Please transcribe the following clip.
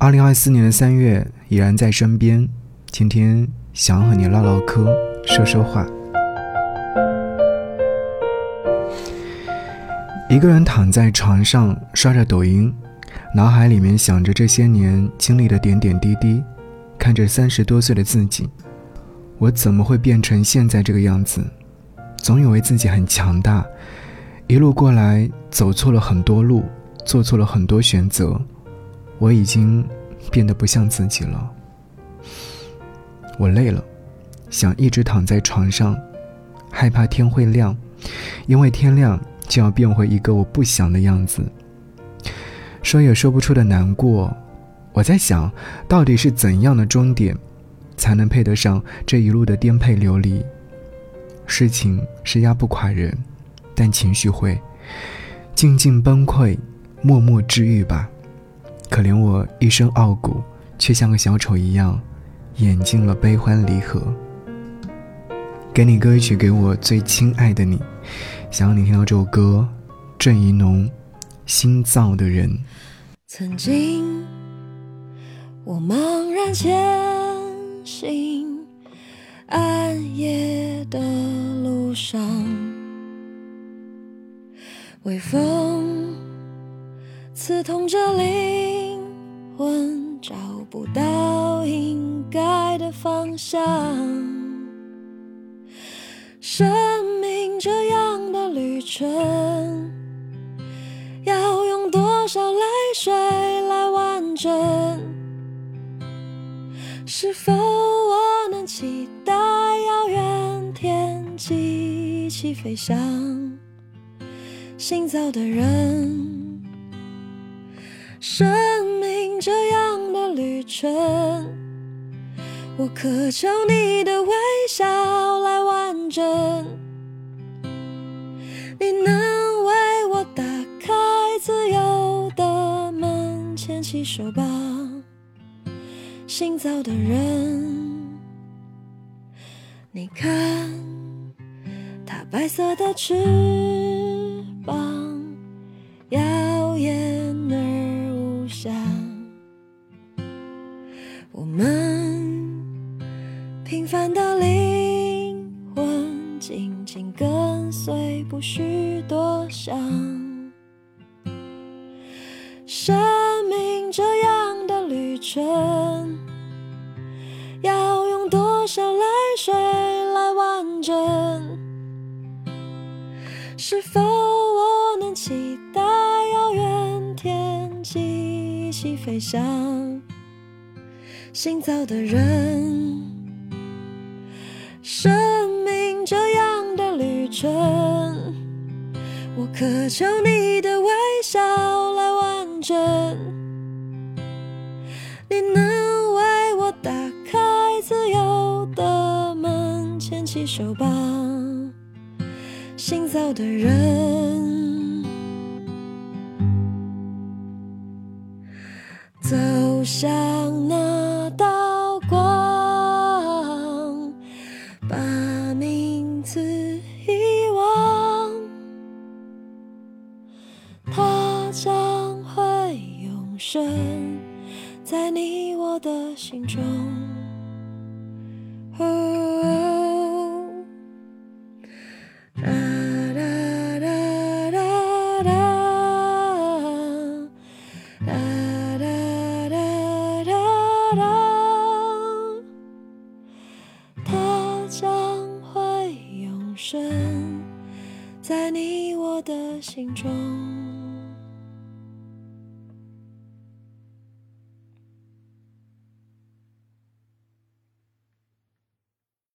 二零二四年的三月依然在身边，今天想和你唠唠嗑，说说话。一个人躺在床上刷着抖音，脑海里面想着这些年经历的点点滴滴，看着三十多岁的自己，我怎么会变成现在这个样子？总以为自己很强大，一路过来走错了很多路，做错了很多选择，我已经变得不像自己了。我累了，想一直躺在床上，害怕天会亮，因为天亮就要变回一个我不想的样子。说也说不出的难过，我在想，到底是怎样的终点，才能配得上这一路的颠沛流离？事情是压不垮人，但情绪会静静崩溃，默默治愈吧。可怜我一身傲骨，却像个小丑一样，演尽了悲欢离合。给你歌曲，给我最亲爱的你，想要你听到这首歌，郑怡农，心造的人。曾经，我茫然前行，暗夜的路上，微风刺痛着灵魂，找不到应该的方向。生命这样的旅程，要用多少泪水来完整？是否我能期待遥远天际一起飞翔？新造的人，生命这样的旅程，我渴求你的微笑来完整。你能为我打开自由的门，牵起手吧，新造的人。你看，它白色的翅凡的灵魂，紧紧跟随，不需多想。生命这样的旅程，要用多少泪水来完整？是否我能期待遥远天际一起飞翔？新造的人，的旅程，我渴求你的微笑来完整。你能为我打开自由的门，牵起手吧，新造的人。走向将会永生在你我的心中。哦哒哒哒哒哒。哒哒哒哒哒，它将会永生在你我的心中。